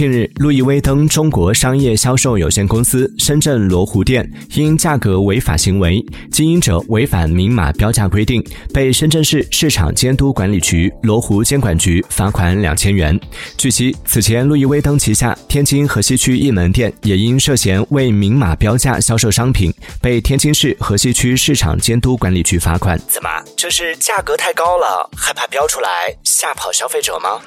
近日，路易威登中国商业销售有限公司深圳罗湖店因价格违法行为，经营者违反明码标价规定，被深圳市市场监督管理局罗湖监管局罚款两千元。据悉，此前路易威登旗下天津河西区一门店也因涉嫌未明码标价销售商品，被天津市河西区市场监督管理局罚款。怎么，这是价格太高了，害怕标出来吓跑消费者吗？